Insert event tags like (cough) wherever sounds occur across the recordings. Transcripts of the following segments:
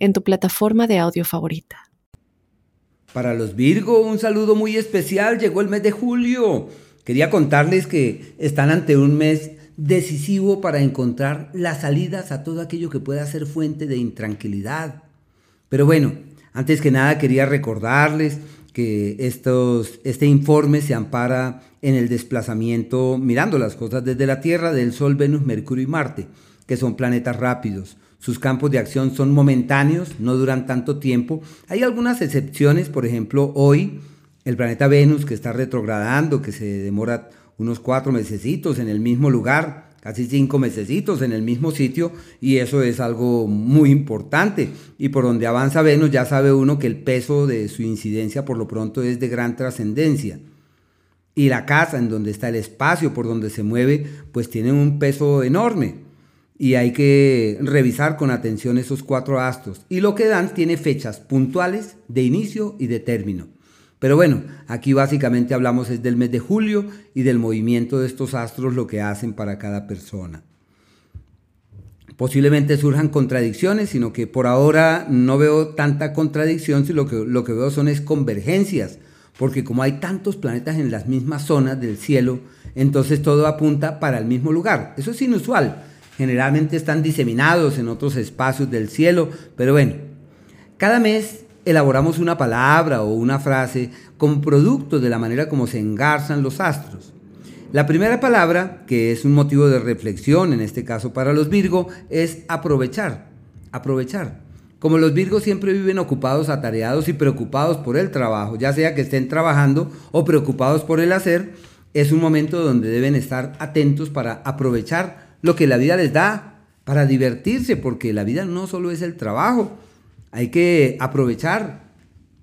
en tu plataforma de audio favorita. Para los Virgo, un saludo muy especial. Llegó el mes de julio. Quería contarles que están ante un mes decisivo para encontrar las salidas a todo aquello que pueda ser fuente de intranquilidad. Pero bueno, antes que nada quería recordarles que estos, este informe se ampara en el desplazamiento, mirando las cosas desde la Tierra, del Sol, Venus, Mercurio y Marte, que son planetas rápidos. Sus campos de acción son momentáneos, no duran tanto tiempo. Hay algunas excepciones, por ejemplo, hoy el planeta Venus que está retrogradando, que se demora unos cuatro mesecitos en el mismo lugar, casi cinco mesecitos en el mismo sitio, y eso es algo muy importante. Y por donde avanza Venus ya sabe uno que el peso de su incidencia por lo pronto es de gran trascendencia. Y la casa en donde está el espacio por donde se mueve, pues tiene un peso enorme y hay que revisar con atención esos cuatro astros. Y lo que dan tiene fechas puntuales de inicio y de término. Pero bueno, aquí básicamente hablamos es del mes de julio y del movimiento de estos astros, lo que hacen para cada persona. Posiblemente surjan contradicciones, sino que por ahora no veo tanta contradicción, sino que, lo que veo son es convergencias, porque como hay tantos planetas en las mismas zonas del cielo, entonces todo apunta para el mismo lugar. Eso es inusual generalmente están diseminados en otros espacios del cielo, pero bueno, cada mes elaboramos una palabra o una frase como producto de la manera como se engarzan los astros. La primera palabra, que es un motivo de reflexión, en este caso para los Virgo, es aprovechar. Aprovechar. Como los Virgos siempre viven ocupados, atareados y preocupados por el trabajo, ya sea que estén trabajando o preocupados por el hacer, es un momento donde deben estar atentos para aprovechar lo que la vida les da para divertirse, porque la vida no solo es el trabajo, hay que aprovechar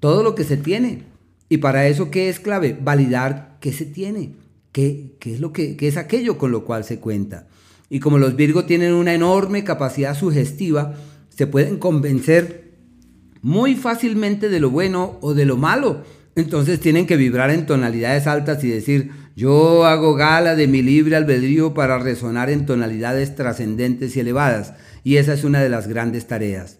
todo lo que se tiene. Y para eso, ¿qué es clave? Validar qué se tiene, qué, es, lo que, qué es aquello con lo cual se cuenta. Y como los Virgos tienen una enorme capacidad sugestiva, se pueden convencer muy fácilmente de lo bueno o de lo malo. Entonces tienen que vibrar en tonalidades altas y decir, yo hago gala de mi libre albedrío para resonar en tonalidades trascendentes y elevadas, y esa es una de las grandes tareas.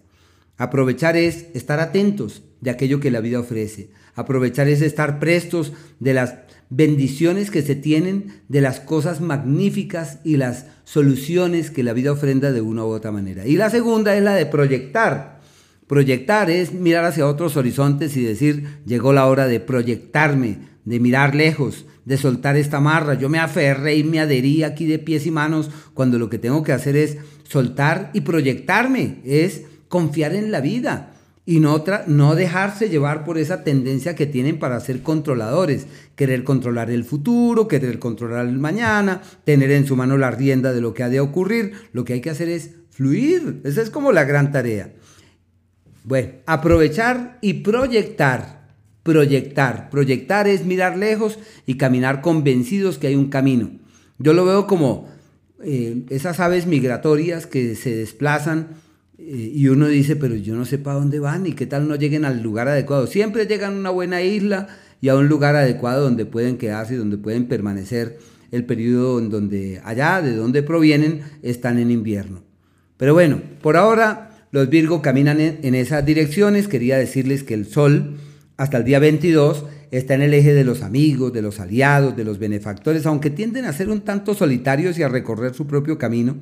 Aprovechar es estar atentos de aquello que la vida ofrece. Aprovechar es estar prestos de las bendiciones que se tienen, de las cosas magníficas y las soluciones que la vida ofrenda de una u otra manera. Y la segunda es la de proyectar. Proyectar es mirar hacia otros horizontes y decir, llegó la hora de proyectarme, de mirar lejos, de soltar esta marra. Yo me aferré y me adherí aquí de pies y manos cuando lo que tengo que hacer es soltar y proyectarme, es confiar en la vida y no, no dejarse llevar por esa tendencia que tienen para ser controladores, querer controlar el futuro, querer controlar el mañana, tener en su mano la rienda de lo que ha de ocurrir. Lo que hay que hacer es fluir. Esa es como la gran tarea. Bueno, aprovechar y proyectar proyectar. Proyectar es mirar lejos y caminar convencidos que hay un camino. Yo lo veo como eh, esas aves migratorias que se desplazan eh, y uno dice, pero yo no sé para dónde van y qué tal no lleguen al lugar adecuado. Siempre llegan a una buena isla y a un lugar adecuado donde pueden quedarse y donde pueden permanecer el periodo en donde allá, de donde provienen, están en invierno. Pero bueno, por ahora los Virgo caminan en esas direcciones. Quería decirles que el Sol hasta el día 22 está en el eje de los amigos, de los aliados, de los benefactores, aunque tienden a ser un tanto solitarios y a recorrer su propio camino.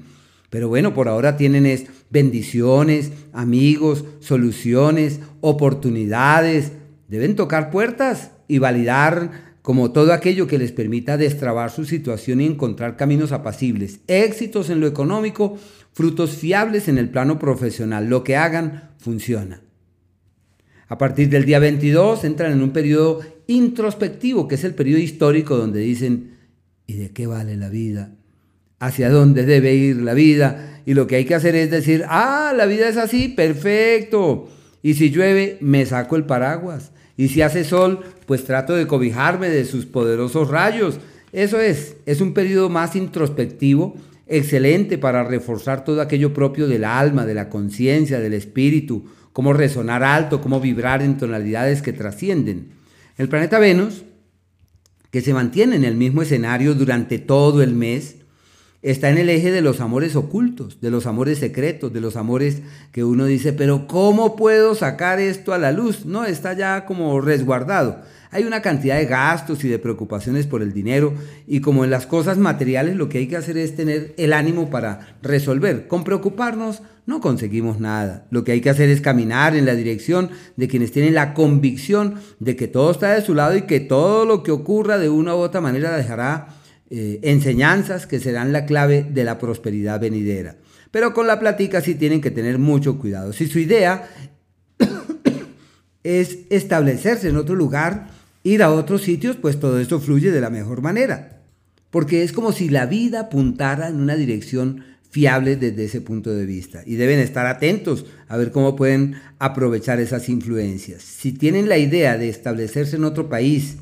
Pero bueno, por ahora tienen es bendiciones, amigos, soluciones, oportunidades. Deben tocar puertas y validar como todo aquello que les permita destrabar su situación y encontrar caminos apacibles, éxitos en lo económico, frutos fiables en el plano profesional. Lo que hagan funciona. A partir del día 22 entran en un periodo introspectivo, que es el periodo histórico donde dicen, ¿y de qué vale la vida? ¿Hacia dónde debe ir la vida? Y lo que hay que hacer es decir, ah, la vida es así, perfecto. Y si llueve, me saco el paraguas. Y si hace sol, pues trato de cobijarme de sus poderosos rayos. Eso es, es un periodo más introspectivo, excelente para reforzar todo aquello propio del alma, de la conciencia, del espíritu, cómo resonar alto, cómo vibrar en tonalidades que trascienden. El planeta Venus, que se mantiene en el mismo escenario durante todo el mes, está en el eje de los amores ocultos, de los amores secretos, de los amores que uno dice, pero ¿cómo puedo sacar esto a la luz? No, está ya como resguardado. Hay una cantidad de gastos y de preocupaciones por el dinero y como en las cosas materiales lo que hay que hacer es tener el ánimo para resolver. Con preocuparnos no conseguimos nada. Lo que hay que hacer es caminar en la dirección de quienes tienen la convicción de que todo está de su lado y que todo lo que ocurra de una u otra manera dejará eh, enseñanzas que serán la clave de la prosperidad venidera. Pero con la plática sí tienen que tener mucho cuidado. Si su idea (coughs) es establecerse en otro lugar, ir a otros sitios, pues todo esto fluye de la mejor manera. Porque es como si la vida apuntara en una dirección fiable desde ese punto de vista. Y deben estar atentos a ver cómo pueden aprovechar esas influencias. Si tienen la idea de establecerse en otro país,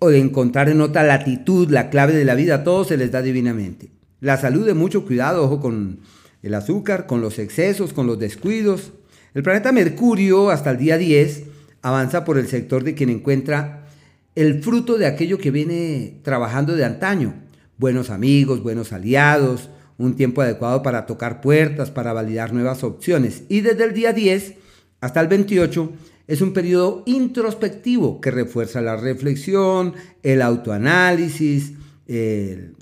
o de encontrar en otra latitud la clave de la vida, todo se les da divinamente. La salud de mucho cuidado, ojo con el azúcar, con los excesos, con los descuidos. El planeta Mercurio hasta el día 10 avanza por el sector de quien encuentra el fruto de aquello que viene trabajando de antaño. Buenos amigos, buenos aliados, un tiempo adecuado para tocar puertas, para validar nuevas opciones. Y desde el día 10 hasta el 28 es un periodo introspectivo que refuerza la reflexión, el autoanálisis,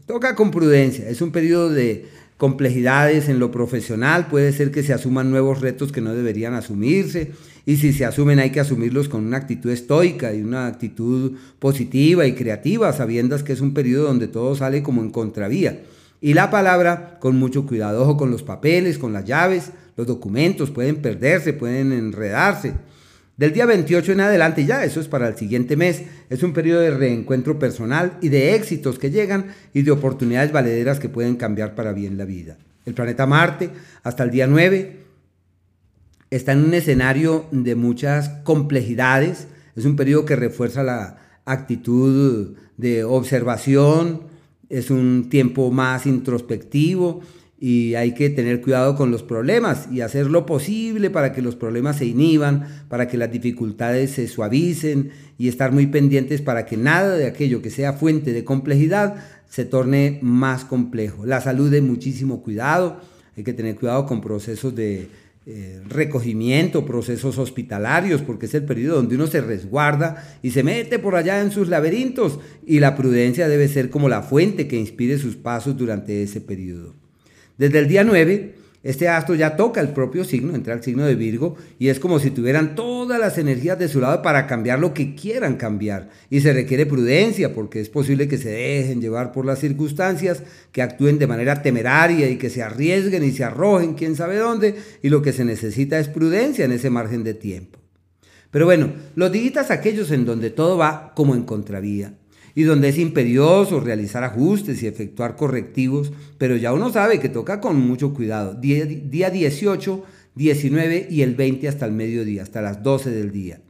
toca con prudencia. Es un periodo de complejidades en lo profesional, puede ser que se asuman nuevos retos que no deberían asumirse y si se asumen hay que asumirlos con una actitud estoica y una actitud positiva y creativa, sabiendo que es un periodo donde todo sale como en contravía. Y la palabra con mucho cuidado, ojo con los papeles, con las llaves, los documentos pueden perderse, pueden enredarse. Del día 28 en adelante ya, eso es para el siguiente mes, es un periodo de reencuentro personal y de éxitos que llegan y de oportunidades valederas que pueden cambiar para bien la vida. El planeta Marte, hasta el día 9, está en un escenario de muchas complejidades, es un periodo que refuerza la actitud de observación, es un tiempo más introspectivo, y hay que tener cuidado con los problemas y hacer lo posible para que los problemas se inhiban, para que las dificultades se suavicen y estar muy pendientes para que nada de aquello que sea fuente de complejidad se torne más complejo. La salud de muchísimo cuidado, hay que tener cuidado con procesos de eh, recogimiento, procesos hospitalarios, porque es el periodo donde uno se resguarda y se mete por allá en sus laberintos y la prudencia debe ser como la fuente que inspire sus pasos durante ese periodo. Desde el día 9, este astro ya toca el propio signo, entra al signo de Virgo, y es como si tuvieran todas las energías de su lado para cambiar lo que quieran cambiar. Y se requiere prudencia, porque es posible que se dejen llevar por las circunstancias, que actúen de manera temeraria y que se arriesguen y se arrojen quién sabe dónde, y lo que se necesita es prudencia en ese margen de tiempo. Pero bueno, los días aquellos en donde todo va como en contravía, y donde es imperioso realizar ajustes y efectuar correctivos, pero ya uno sabe que toca con mucho cuidado. Día, 18, 19 y el 20 hasta el mediodía, hasta las 12 del día.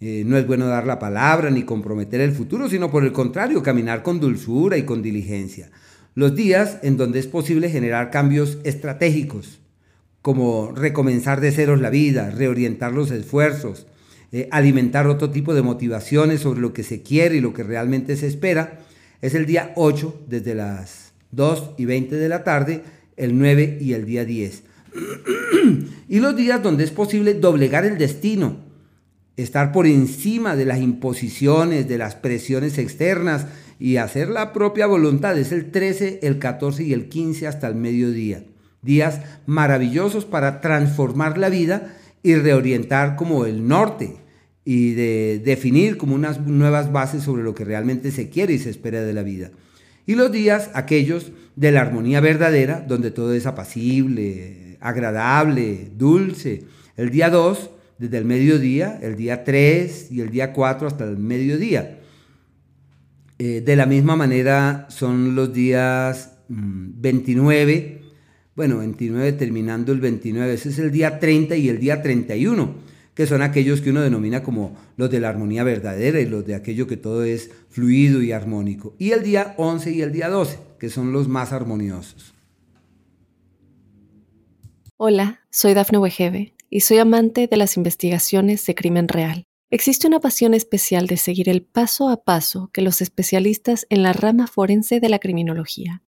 Eh, no es bueno dar la palabra ni comprometer el futuro, sino por el contrario, caminar con dulzura y con diligencia. Los días en donde es posible generar cambios estratégicos, como recomenzar de ceros la vida, reorientar los esfuerzos, eh, alimentar otro tipo de motivaciones sobre lo que se quiere y lo que realmente se espera, es el día 8 desde las 2 y 20 de la tarde, el 9 y el día 10. (clears throat) y los días donde es posible doblegar el destino, estar por encima de las imposiciones, de las presiones externas y hacer la propia voluntad, es el 13, el 14 y el 15 hasta el mediodía. Días maravillosos para transformar la vida y reorientar como el norte y de definir como unas nuevas bases sobre lo que realmente se quiere y se espera de la vida. Y los días aquellos de la armonía verdadera, donde todo es apacible, agradable, dulce. El día 2, desde el mediodía, el día 3 y el día 4 hasta el mediodía. Eh, de la misma manera son los días 29, mm, bueno, 29 terminando el 29, ese es el día 30 y el día 31, que son aquellos que uno denomina como los de la armonía verdadera y los de aquello que todo es fluido y armónico. Y el día 11 y el día 12, que son los más armoniosos. Hola, soy Dafne Wegebe y soy amante de las investigaciones de crimen real. Existe una pasión especial de seguir el paso a paso que los especialistas en la rama forense de la criminología